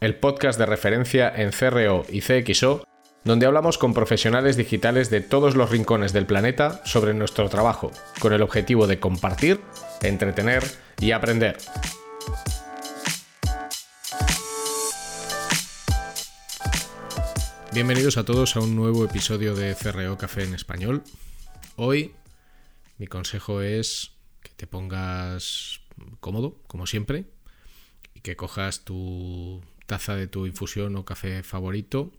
el podcast de referencia en CRO y CXO, donde hablamos con profesionales digitales de todos los rincones del planeta sobre nuestro trabajo, con el objetivo de compartir, entretener y aprender. Bienvenidos a todos a un nuevo episodio de CRO Café en español. Hoy mi consejo es que te pongas cómodo, como siempre, y que cojas tu taza de tu infusión o café favorito.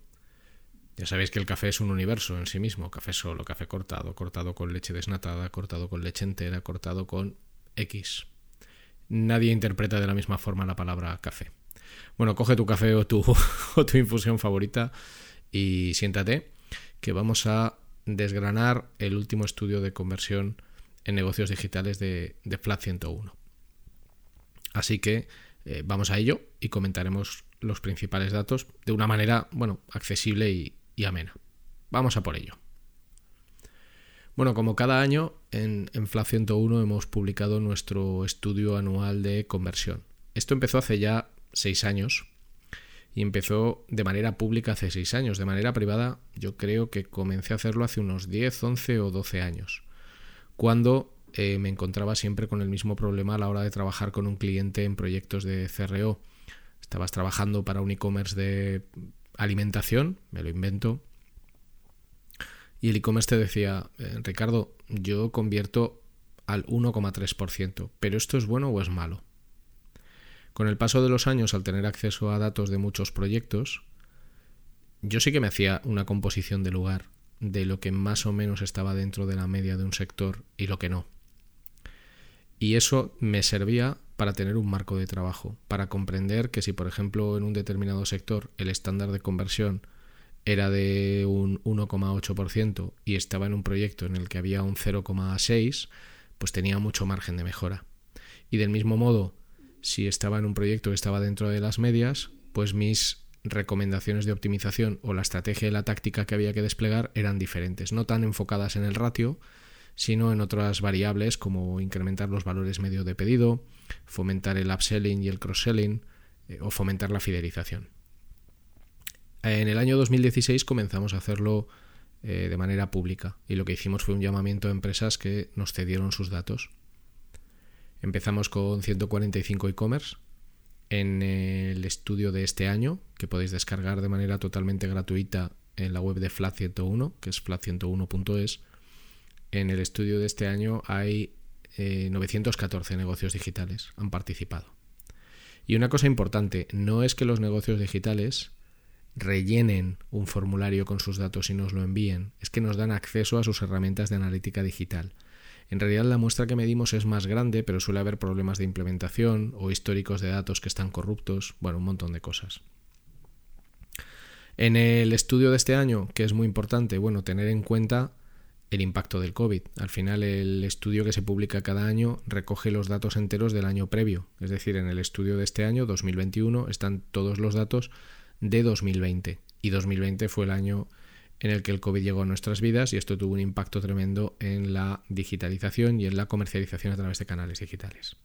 Ya sabéis que el café es un universo en sí mismo, café solo, café cortado, cortado con leche desnatada, cortado con leche entera, cortado con X. Nadie interpreta de la misma forma la palabra café. Bueno, coge tu café o tu, tu infusión favorita y siéntate, que vamos a desgranar el último estudio de conversión en negocios digitales de, de Flat 101. Así que eh, vamos a ello y comentaremos los principales datos de una manera, bueno, accesible y, amena. Vamos a por ello. Bueno, como cada año, en, en FLA 101 hemos publicado nuestro estudio anual de conversión. Esto empezó hace ya seis años y empezó de manera pública hace seis años. De manera privada, yo creo que comencé a hacerlo hace unos 10, 11 o 12 años, cuando eh, me encontraba siempre con el mismo problema a la hora de trabajar con un cliente en proyectos de CRO estabas trabajando para un e-commerce de alimentación, me lo invento, y el e-commerce te decía, eh, Ricardo, yo convierto al 1,3%, pero ¿esto es bueno o es malo? Con el paso de los años, al tener acceso a datos de muchos proyectos, yo sí que me hacía una composición de lugar de lo que más o menos estaba dentro de la media de un sector y lo que no. Y eso me servía para tener un marco de trabajo, para comprender que si, por ejemplo, en un determinado sector el estándar de conversión era de un 1,8% y estaba en un proyecto en el que había un 0,6%, pues tenía mucho margen de mejora. Y del mismo modo, si estaba en un proyecto que estaba dentro de las medias, pues mis recomendaciones de optimización o la estrategia y la táctica que había que desplegar eran diferentes, no tan enfocadas en el ratio, sino en otras variables como incrementar los valores medio de pedido, fomentar el upselling y el cross-selling eh, o fomentar la fidelización. En el año 2016 comenzamos a hacerlo eh, de manera pública y lo que hicimos fue un llamamiento a empresas que nos cedieron sus datos. Empezamos con 145 e-commerce en el estudio de este año que podéis descargar de manera totalmente gratuita en la web de Flat 101, que es flat101.es en el estudio de este año hay 914 eh, negocios digitales, han participado. Y una cosa importante, no es que los negocios digitales rellenen un formulario con sus datos y nos lo envíen, es que nos dan acceso a sus herramientas de analítica digital. En realidad la muestra que medimos es más grande, pero suele haber problemas de implementación o históricos de datos que están corruptos, bueno, un montón de cosas. En el estudio de este año, que es muy importante, bueno, tener en cuenta el impacto del COVID. Al final el estudio que se publica cada año recoge los datos enteros del año previo. Es decir, en el estudio de este año, 2021, están todos los datos de 2020. Y 2020 fue el año en el que el COVID llegó a nuestras vidas y esto tuvo un impacto tremendo en la digitalización y en la comercialización a través de canales digitales.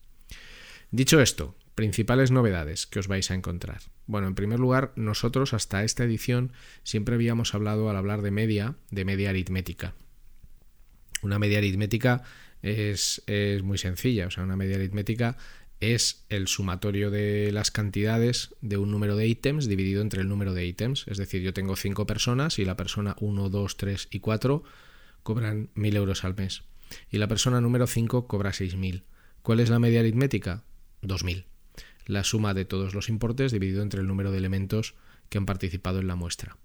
Dicho esto, principales novedades que os vais a encontrar. Bueno, en primer lugar, nosotros hasta esta edición siempre habíamos hablado al hablar de media, de media aritmética. Una media aritmética es, muy sencilla, o sea, una media aritmética es el sumatorio de las cantidades de un número de ítems dividido entre el número de ítems. Es decir, yo tengo cinco personas y la persona 1, 2, 3 y 4 cobran 1.000 euros al mes. Y la persona número 5 cobra 6.000. ¿Cuál es la media aritmética? 2.000. La suma de todos los importes dividido entre el número de elementos que han participado en la muestra.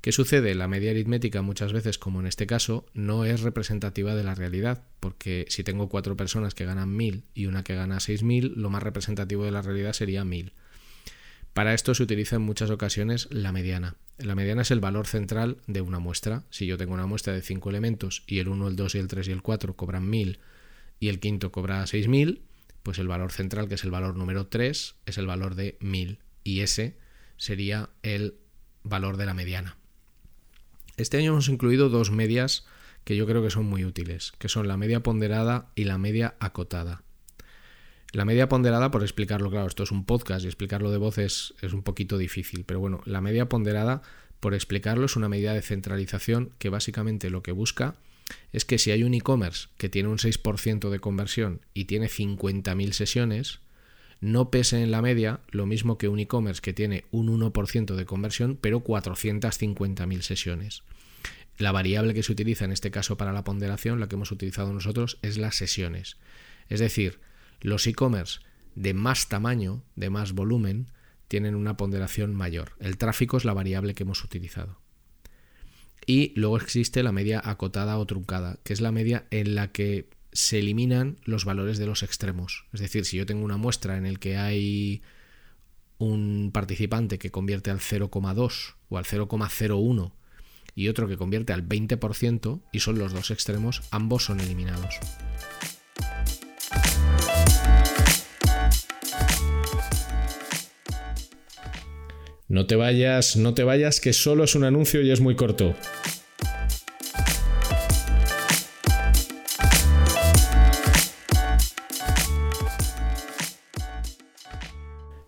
¿Qué sucede? La media aritmética muchas veces, como en este caso, no es representativa de la realidad, porque si tengo cuatro personas que ganan 1.000 y una que gana 6.000, lo más representativo de la realidad sería 1.000. Para esto se utiliza en muchas ocasiones la mediana. La mediana es el valor central de una muestra. Si yo tengo una muestra de 5 elementos y el 1, el 2 y el 3 y el 4 cobran 1000 y el quinto cobra 6000, pues el valor central, que es el valor número 3, es el valor de 1000 y ese sería el valor de la mediana. Este año hemos incluido dos medias que yo creo que son muy útiles, que son la media ponderada y la media acotada. La media ponderada, por explicarlo, claro, esto es un podcast y explicarlo de voz es, un poquito difícil, pero bueno, la media ponderada, por explicarlo, es una medida de centralización que básicamente lo que busca es que si hay un e-commerce que tiene un 6% de conversión y tiene 50.000 sesiones, no pese en la media lo mismo que un e-commerce que tiene un 1% de conversión pero 450.000 sesiones. La variable que se utiliza en este caso para la ponderación, la que hemos utilizado nosotros, es las sesiones. Es decir, los e-commerce de más tamaño, de más volumen, tienen una ponderación mayor. El tráfico es la variable que hemos utilizado. Y luego existe la media acotada o truncada, que es la media en la que se eliminan los valores de los extremos. Es decir, si yo tengo una muestra en el que hay un participante que convierte al 0,2 o al 0,01 y otro que convierte al 20% y son los dos extremos, ambos son eliminados. No te vayas, no te vayas, que solo es un anuncio y es muy corto.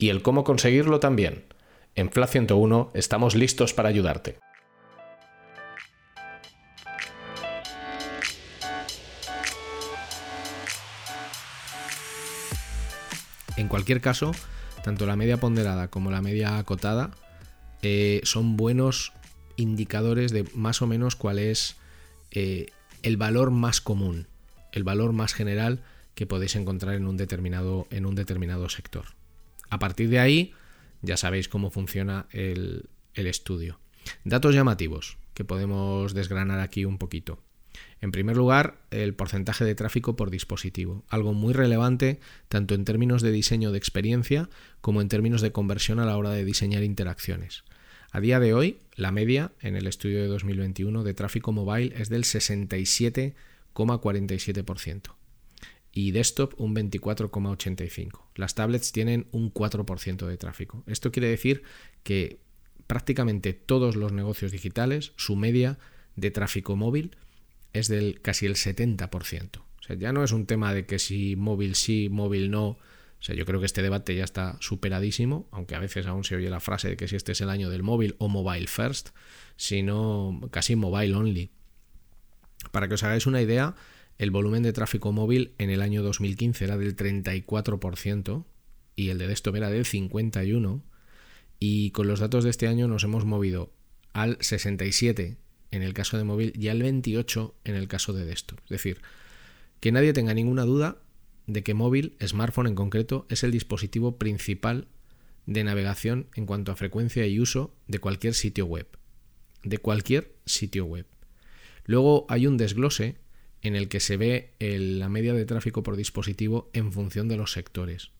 y el cómo conseguirlo también. En FLA 101 estamos listos para ayudarte. En cualquier caso, tanto la media ponderada como la media acotada eh, son buenos indicadores de más o menos cuál es eh, el valor más común, el valor más general que podéis encontrar en un determinado, en un determinado sector. A partir de ahí, ya sabéis cómo funciona el estudio. Datos llamativos que podemos desgranar aquí un poquito. En primer lugar, el porcentaje de tráfico por dispositivo, algo muy relevante tanto en términos de diseño de experiencia como en términos de conversión a la hora de diseñar interacciones. A día de hoy, la media en el estudio de 2021 de tráfico mobile es del 67,47% y desktop un 24,85%. Las tablets tienen un 4% de tráfico. Esto quiere decir que prácticamente todos los negocios digitales, su media de tráfico móvil es del casi el 70%. O ya no es un tema de que si móvil sí, móvil no. O sea, yo creo que este debate ya está superadísimo, aunque a veces aún se oye la frase de que si este es el año del móvil o mobile first, sino casi mobile only. Para que os hagáis una idea, el volumen de tráfico móvil en el año 2015 era del 34% y el de desktop era del 51% y con los datos de este año nos hemos movido al 67 en el caso de móvil y al 28 en el caso de desktop. Es decir, que nadie tenga ninguna duda de que móvil, smartphone en concreto, es el dispositivo principal de navegación en cuanto a frecuencia y uso de cualquier sitio web. De cualquier sitio web. Luego hay un desglose en el que se ve la media de tráfico por dispositivo en función de los sectores.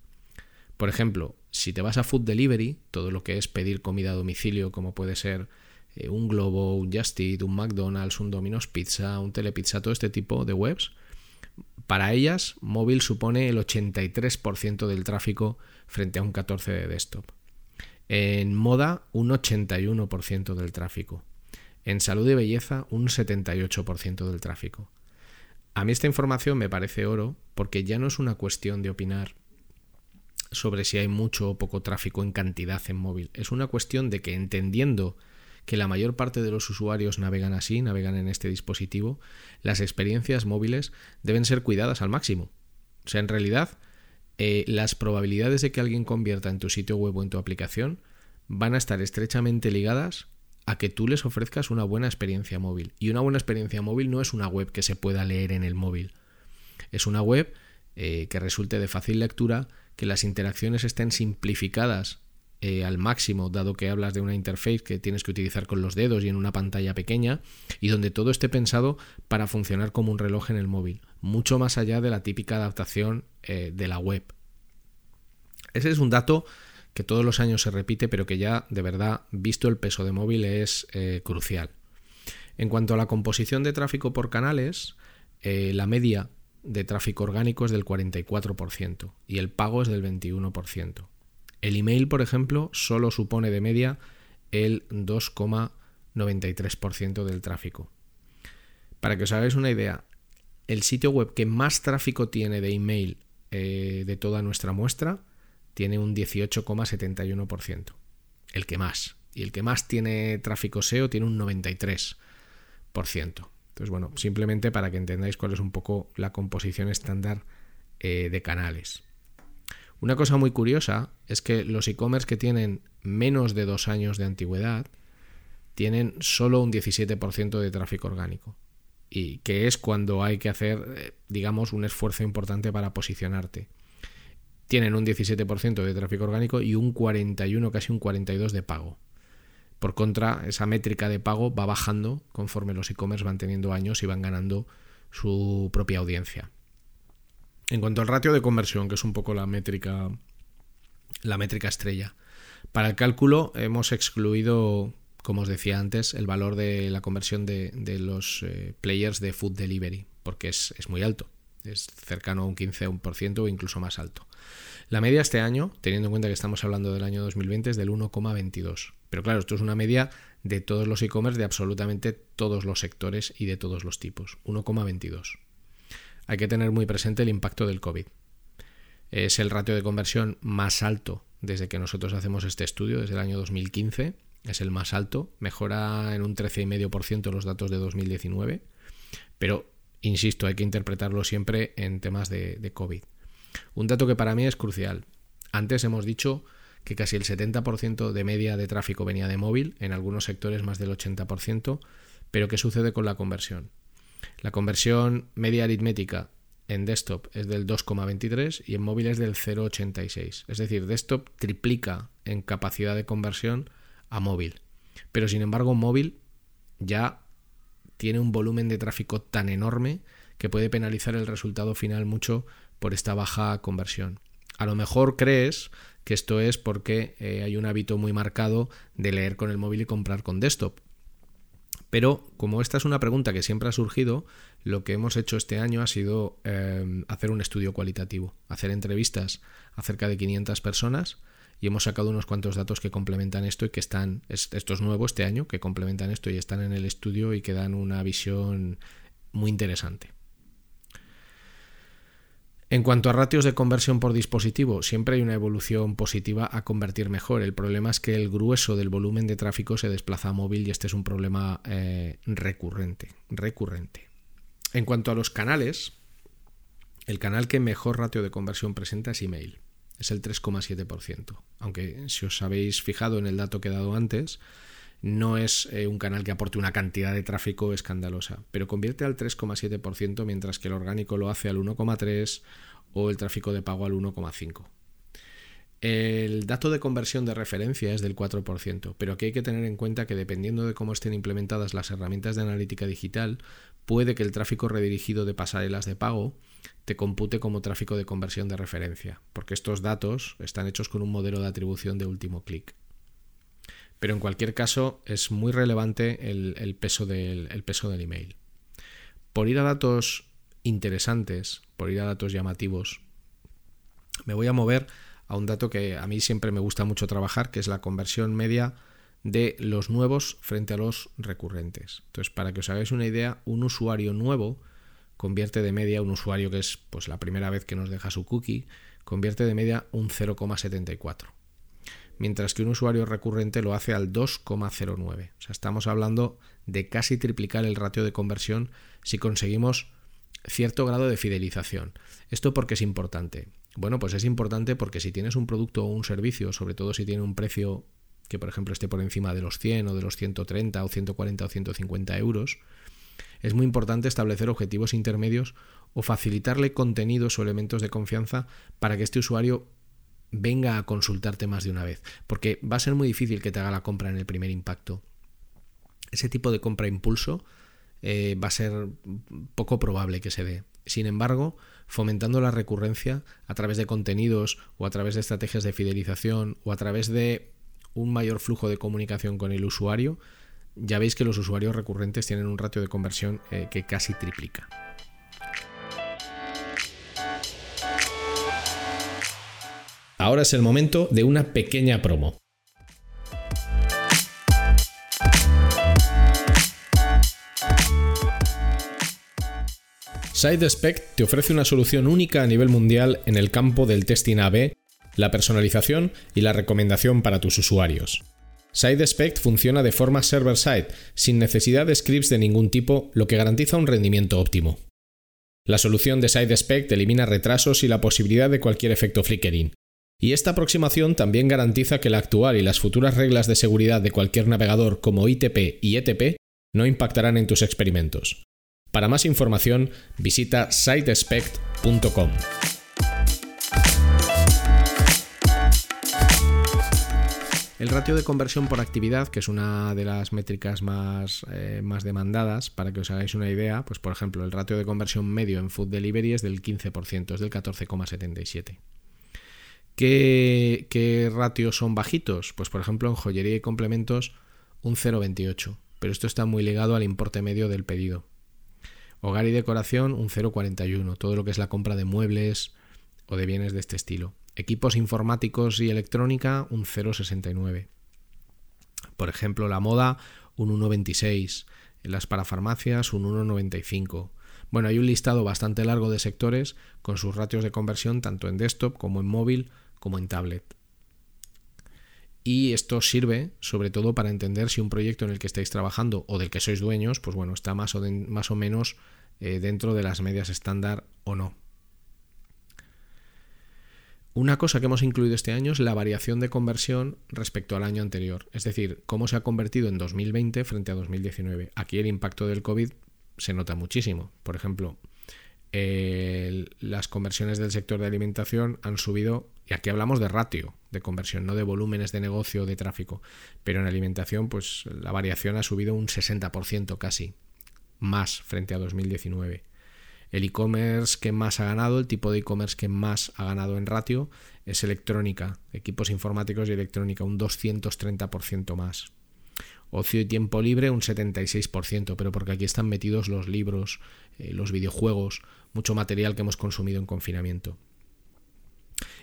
Por ejemplo, si te vas a Food Delivery, todo lo que es pedir comida a domicilio, como puede ser eh, un Globo, un Just un McDonald's, un Domino's Pizza, un Telepizza, todo este tipo de webs, para ellas móvil supone el 83% del tráfico frente a un 14% de desktop. En moda, un 81% del tráfico. En salud y belleza, un 78% del tráfico. A mí esta información me parece oro porque ya no es una cuestión de opinar sobre si hay mucho o poco tráfico en cantidad en móvil. Es una cuestión de que entendiendo que la mayor parte de los usuarios navegan así, navegan en este dispositivo, las experiencias móviles deben ser cuidadas al máximo. O sea, en realidad, eh, las probabilidades de que alguien convierta en tu sitio web o en tu aplicación van a estar estrechamente ligadas a que tú les ofrezcas una buena experiencia móvil. Y una buena experiencia móvil no es una web que se pueda leer en el móvil. Es una web eh, que resulte de fácil lectura, que las interacciones estén simplificadas eh, al máximo, dado que hablas de una interface que tienes que utilizar con los dedos y en una pantalla pequeña, y donde todo esté pensado para funcionar como un reloj en el móvil, mucho más allá de la típica adaptación eh, de la web. Ese es un dato que todos los años se repite, pero que ya de verdad, visto el peso de móvil, es crucial. En cuanto a la composición de tráfico por canales, la media de tráfico orgánico es del 44% y el pago es del 21%. El email, por ejemplo, solo supone de media el 2,93% del tráfico. Para que os hagáis una idea, el sitio web que más tráfico tiene de email eh, de toda nuestra muestra tiene un 18,71%. El que más. Y el que más tiene tráfico SEO tiene un 93%. Entonces, bueno, simplemente para que entendáis cuál es un poco la composición estándar eh, de canales. Una cosa muy curiosa es que los e-commerce que tienen menos de dos años de antigüedad tienen solo un 17% de tráfico orgánico. Y que es cuando hay que hacer, eh, digamos, un esfuerzo importante para posicionarte. Tienen un 17% de tráfico orgánico y un 41, casi un 42 de pago. Por contra, esa métrica de pago va bajando conforme los e-commerce van teniendo años y van ganando su propia audiencia. En cuanto al ratio de conversión, que es un poco la métrica, la métrica estrella. Para el cálculo hemos excluido, como os decía antes, el valor de la conversión de, los eh, players de food delivery, porque es, es muy alto. Es cercano a un 15% o incluso más alto. La media este año, teniendo en cuenta que estamos hablando del año 2020, es del 1,22. Pero claro, esto es una media de todos los e-commerce de absolutamente todos los sectores y de todos los tipos. 1,22. Hay que tener muy presente el impacto del COVID. Es el ratio de conversión más alto desde que nosotros hacemos este estudio, desde el año 2015. Es el más alto. Mejora en un 13,5% los datos de 2019. Pero, insisto, hay que interpretarlo siempre en temas de, de COVID. Un dato que para mí es crucial. Antes hemos dicho que casi el 70% de media de tráfico venía de móvil, en algunos sectores más del 80%, pero ¿qué sucede con la conversión? La conversión media aritmética en desktop es del 2,23 y en móvil es del 0,86. Es decir, desktop triplica en capacidad de conversión a móvil. Pero sin embargo, móvil ya tiene un volumen de tráfico tan enorme que puede penalizar el resultado final mucho por esta baja conversión. A lo mejor crees que esto es porque eh, hay un hábito muy marcado de leer con el móvil y comprar con desktop. Pero como esta es una pregunta que siempre ha surgido, lo que hemos hecho este año ha sido eh, hacer un estudio cualitativo, hacer entrevistas a cerca de 500 personas y hemos sacado unos cuantos datos que complementan esto y que están, esto es nuevo este año, que complementan esto y están en el estudio y que dan una visión muy interesante. En cuanto a ratios de conversión por dispositivo, siempre hay una evolución positiva a convertir mejor. El problema es que el grueso del volumen de tráfico se desplaza a móvil y este es un problema eh, recurrente, recurrente. En cuanto a los canales, el canal que mejor ratio de conversión presenta es email. Es el 3,7%. Aunque si os habéis fijado en el dato que he dado antes, no es eh, un canal que aporte una cantidad de tráfico escandalosa, pero convierte al 3,7% mientras que el orgánico lo hace al 1,3% o el tráfico de pago al 1,5%. El dato de conversión de referencia es del 4%, pero aquí hay que tener en cuenta que dependiendo de cómo estén implementadas las herramientas de analítica digital, puede que el tráfico redirigido de pasarelas de pago te compute como tráfico de conversión de referencia, porque estos datos están hechos con un modelo de atribución de último clic. Pero en cualquier caso es muy relevante el, peso del, peso del email. Por ir a datos interesantes, por ir a datos llamativos, me voy a mover a un dato que a mí siempre me gusta mucho trabajar, que es la conversión media de los nuevos frente a los recurrentes. Entonces, para que os hagáis una idea, un usuario nuevo convierte de media, un usuario que es pues la primera vez que nos deja su cookie, convierte de media un 0,74 mientras que un usuario recurrente lo hace al 2,09. O sea, estamos hablando de casi triplicar el ratio de conversión si conseguimos cierto grado de fidelización. ¿Esto por qué es importante? Bueno, pues es importante porque si tienes un producto o un servicio, sobre todo si tiene un precio que por ejemplo esté por encima de los 100 o de los 130 o 140 o 150 euros, es muy importante establecer objetivos intermedios o facilitarle contenidos o elementos de confianza para que este usuario venga a consultarte más de una vez, porque va a ser muy difícil que te haga la compra en el primer impacto. Ese tipo de compra impulso eh, va a ser poco probable que se dé. Sin embargo, fomentando la recurrencia a través de contenidos o a través de estrategias de fidelización o a través de un mayor flujo de comunicación con el usuario, ya veis que los usuarios recurrentes tienen un ratio de conversión eh, que casi triplica. Ahora es el momento de una pequeña promo. SideSpec te ofrece una solución única a nivel mundial en el campo del testing AB, la personalización y la recomendación para tus usuarios. SideSpec funciona de forma server-side, sin necesidad de scripts de ningún tipo, lo que garantiza un rendimiento óptimo. La solución de SideSpec elimina retrasos y la posibilidad de cualquier efecto flickering. Y esta aproximación también garantiza que la actual y las futuras reglas de seguridad de cualquier navegador como ITP y ETP no impactarán en tus experimentos. Para más información, visita sitespect.com. El ratio de conversión por actividad, que es una de las métricas más, eh, más, demandadas, para que os hagáis una idea, pues por ejemplo, el ratio de conversión medio en food delivery es del 15%, es del 14,77%. ¿Qué, ¿Qué ratios son bajitos? Pues por ejemplo, en joyería y complementos un 0,28, pero esto está muy ligado al importe medio del pedido. Hogar y decoración un 0,41, todo lo que es la compra de muebles o de bienes de este estilo. Equipos informáticos y electrónica un 0,69. Por ejemplo, la moda un 1,26. En las parafarmacias un 1,95. Bueno, hay un listado bastante largo de sectores con sus ratios de conversión tanto en desktop como en móvil como en tablet. Y esto sirve sobre todo para entender si un proyecto en el que estáis trabajando o del que sois dueños, pues bueno, está más o, más o menos eh, dentro de las medias estándar o no. Una cosa que hemos incluido este año es la variación de conversión respecto al año anterior, es decir, cómo se ha convertido en 2020 frente a 2019. Aquí el impacto del COVID se nota muchísimo. Por ejemplo, las conversiones del sector de alimentación han subido, y aquí hablamos de ratio de conversión, no de volúmenes de negocio o de tráfico, pero en alimentación pues la variación ha subido un 60% casi, más frente a 2019. El e-commerce que más ha ganado, el tipo de e-commerce que más ha ganado en ratio es electrónica, equipos informáticos y electrónica, un 230% más. Ocio y tiempo libre un 76%, pero porque aquí están metidos los libros, eh, los videojuegos, mucho material que hemos consumido en confinamiento.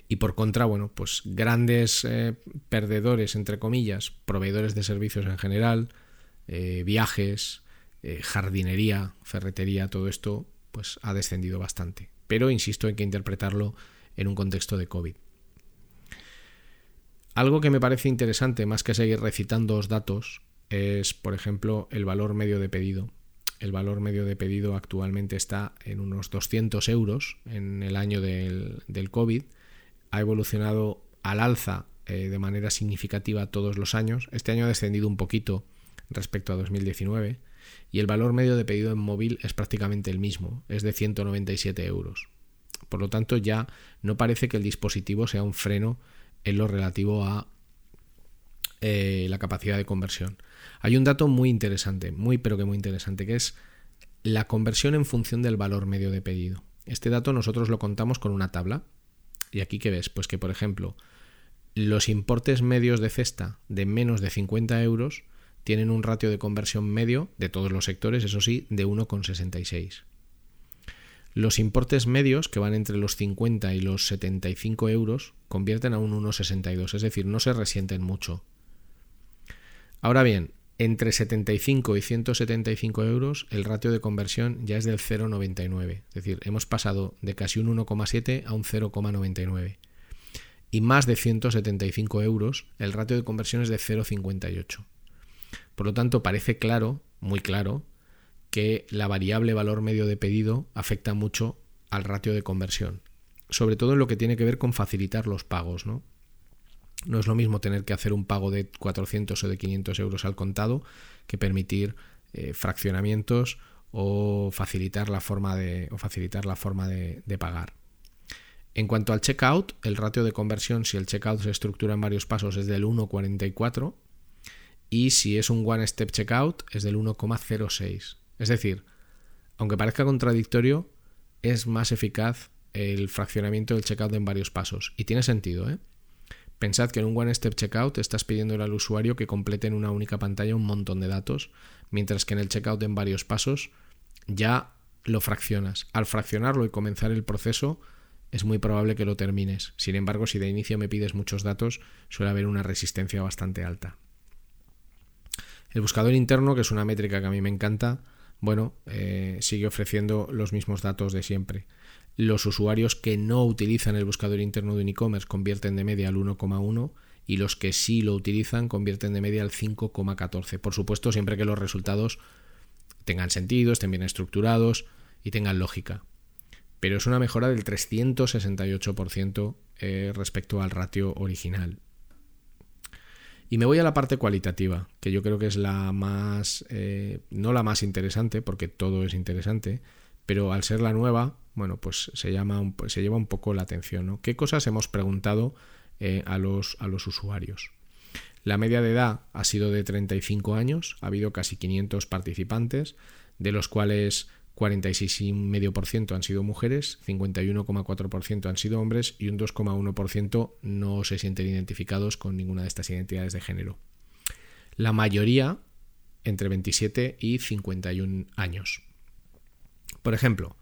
Y por contra, bueno, pues grandes eh, perdedores, entre comillas, proveedores de servicios en general, eh, viajes, jardinería, ferretería, todo esto, pues ha descendido bastante. Pero insisto, hay que interpretarlo en un contexto de COVID. Algo que me parece interesante, más que seguir recitando datos, es, por ejemplo, el valor medio de pedido. El valor medio de pedido actualmente está en unos 200 euros en el año del, COVID. Ha evolucionado al alza eh, de manera significativa todos los años. Este año ha descendido un poquito respecto a 2019 y el valor medio de pedido en móvil es prácticamente el mismo, es de 197 euros. Por lo tanto, ya no parece que el dispositivo sea un freno en lo relativo a eh, la capacidad de conversión. Hay un dato muy interesante, muy pero que muy interesante, que es la conversión en función del valor medio de pedido. Este dato nosotros lo contamos con una tabla. ¿Y aquí qué ves? Pues que, por ejemplo, los importes medios de cesta de menos de 50 euros tienen un ratio de conversión medio de todos los sectores, eso sí, de 1,66. Los importes medios, que van entre los 50 y los 75 euros, convierten a un 1,62, es decir, no se resienten mucho. Ahora bien, entre 75 y 175 euros el ratio de conversión ya es del 0,99. Es decir, hemos pasado de casi un 1,7 a un 0,99. Y más de 175 euros el ratio de conversión es de 0,58. Por lo tanto, parece claro, muy claro, que la variable valor medio de pedido afecta mucho al ratio de conversión. Sobre todo en lo que tiene que ver con facilitar los pagos, ¿no? No es lo mismo tener que hacer un pago de 400 o de 500 euros al contado que permitir eh, fraccionamientos o facilitar la forma de, o facilitar la forma de, de pagar. En cuanto al checkout, el ratio de conversión si el checkout se estructura en varios pasos es del 1,44 y si es un one step checkout es del 1,06. Es decir, aunque parezca contradictorio, es más eficaz el fraccionamiento del checkout en varios pasos. Y tiene sentido, ¿eh? Pensad que en un One Step Checkout estás pidiendo al usuario que complete en una única pantalla un montón de datos, mientras que en el checkout en varios pasos ya lo fraccionas. Al fraccionarlo y comenzar el proceso, es muy probable que lo termines. Sin embargo, si de inicio me pides muchos datos, suele haber una resistencia bastante alta. El buscador interno, que es una métrica que a mí me encanta, bueno, eh, sigue ofreciendo los mismos datos de siempre. Los usuarios que no utilizan el buscador interno de un e-commerce convierten de media al 1,1 y los que sí lo utilizan convierten de media al 5,14. Por supuesto, siempre que los resultados tengan sentido, estén bien estructurados y tengan lógica. Pero es una mejora del 368% eh, respecto al ratio original. Y me voy a la parte cualitativa, que yo creo que es la más, eh, no la más interesante, porque todo es interesante, pero al ser la nueva, bueno, pues se, llama se lleva un poco la atención. ¿no? ¿Qué cosas hemos preguntado eh, a, los, a los usuarios? La media de edad ha sido de 35 años, ha habido casi 500 participantes, de los cuales 46,5% han sido mujeres, 51,4% han sido hombres y un 2,1% no se sienten identificados con ninguna de estas identidades de género. La mayoría entre 27 y 51 años. Por ejemplo,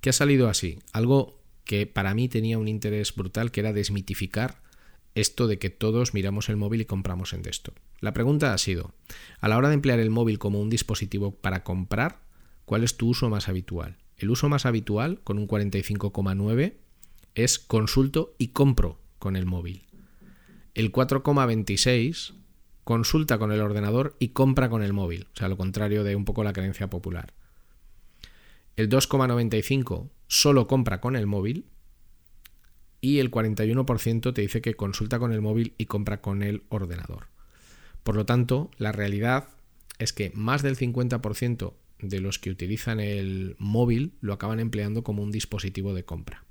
¿qué ha salido así? Algo que para mí tenía un interés brutal, que era desmitificar esto de que todos miramos el móvil y compramos en desktop. La pregunta ha sido, a la hora de emplear el móvil como un dispositivo para comprar, ¿Cuál es tu uso más habitual? El uso más habitual, con un 45,9, es consulto y compro con el móvil. El 4,26 consulta con el ordenador y compra con el móvil, o sea, lo contrario de un poco la creencia popular. El 2,95 solo compra con el móvil y el 41% te dice que consulta con el móvil y compra con el ordenador. Por lo tanto, la realidad es que más del 50% de los que utilizan el móvil lo acaban empleando como un dispositivo de compra.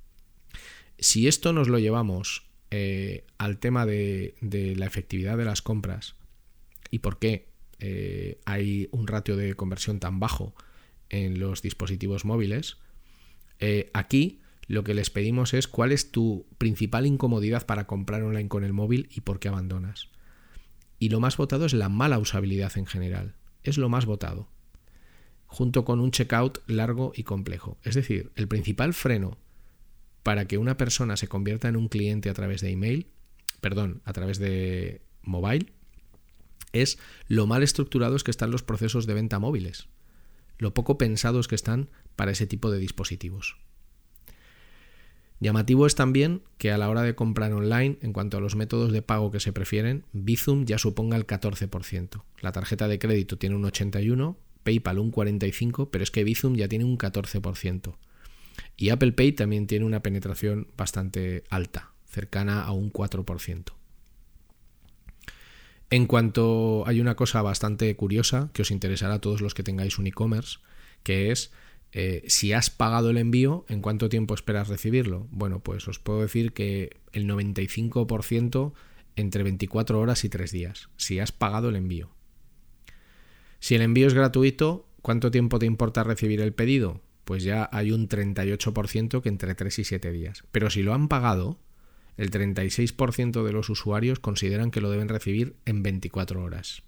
Si esto nos lo llevamos eh, al tema de, la efectividad de las compras y por qué eh, hay un ratio de conversión tan bajo en los dispositivos móviles, eh, aquí lo que les pedimos es cuál es tu principal incomodidad para comprar online con el móvil y por qué abandonas. Y lo más votado es la mala usabilidad en general. Es lo más votado junto con un checkout largo y complejo. Es decir, el principal freno para que una persona se convierta en un cliente a través de email, perdón, a través de mobile, es lo mal estructurados que están los procesos de venta móviles, lo poco pensados que están para ese tipo de dispositivos. Llamativo es también que a la hora de comprar online, en cuanto a los métodos de pago que se prefieren, Bizum ya suponga el 14%. La tarjeta de crédito tiene un 81%, PayPal un 45%, pero es que Bizum ya tiene un 14%. Y Apple Pay también tiene una penetración bastante alta, cercana a un 4%. En cuanto hay una cosa bastante curiosa que os interesará a todos los que tengáis un e-commerce, que es eh, si has pagado el envío, ¿en cuánto tiempo esperas recibirlo? Bueno, pues os puedo decir que el 95% entre 24 horas y 3 días, si has pagado el envío. Si el envío es gratuito, ¿cuánto tiempo te importa recibir el pedido? Pues ya hay un 38% que entre 3 y 7 días. Pero si lo han pagado, el 36% de los usuarios consideran que lo deben recibir en 24 horas.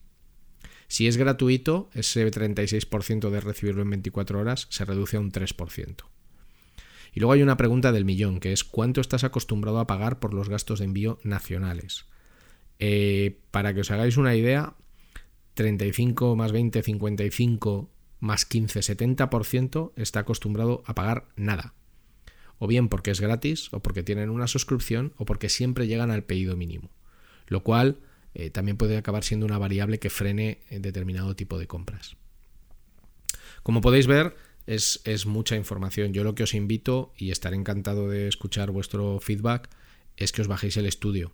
Si es gratuito, ese 36% de recibirlo en 24 horas se reduce a un 3%. Y luego hay una pregunta del millón, que es ¿cuánto estás acostumbrado a pagar por los gastos de envío nacionales? Eh, para que os hagáis una idea, 35 más 20, 55 más 15, 70% está acostumbrado a pagar nada. O bien porque es gratis, o porque tienen una suscripción, o porque siempre llegan al pedido mínimo. Lo cual eh, también puede acabar siendo una variable que frene determinado tipo de compras. Como podéis ver, es, es mucha información. Yo lo que os invito, y estaré encantado de escuchar vuestro feedback, es que os bajéis el estudio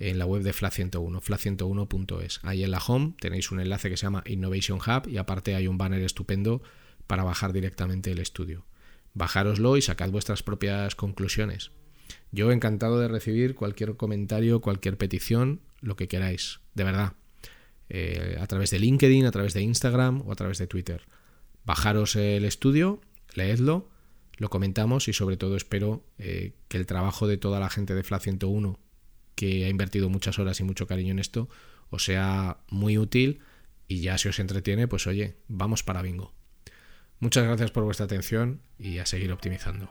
en la web de FLA 101, fla101.es. Ahí en la home tenéis un enlace que se llama Innovation Hub y aparte hay un banner estupendo para bajar directamente el estudio. Bajároslo y sacad vuestras propias conclusiones. Yo encantado de recibir cualquier comentario, cualquier petición, lo que queráis, de verdad. Eh, a través de LinkedIn, a través de Instagram o a través de Twitter. Bajaros el estudio, leedlo, lo comentamos y sobre todo espero eh, que el trabajo de toda la gente de FLA 101 que ha invertido muchas horas y mucho cariño en esto os sea muy útil y ya si os entretiene, pues oye, vamos para bingo. Muchas gracias por vuestra atención y a seguir optimizando.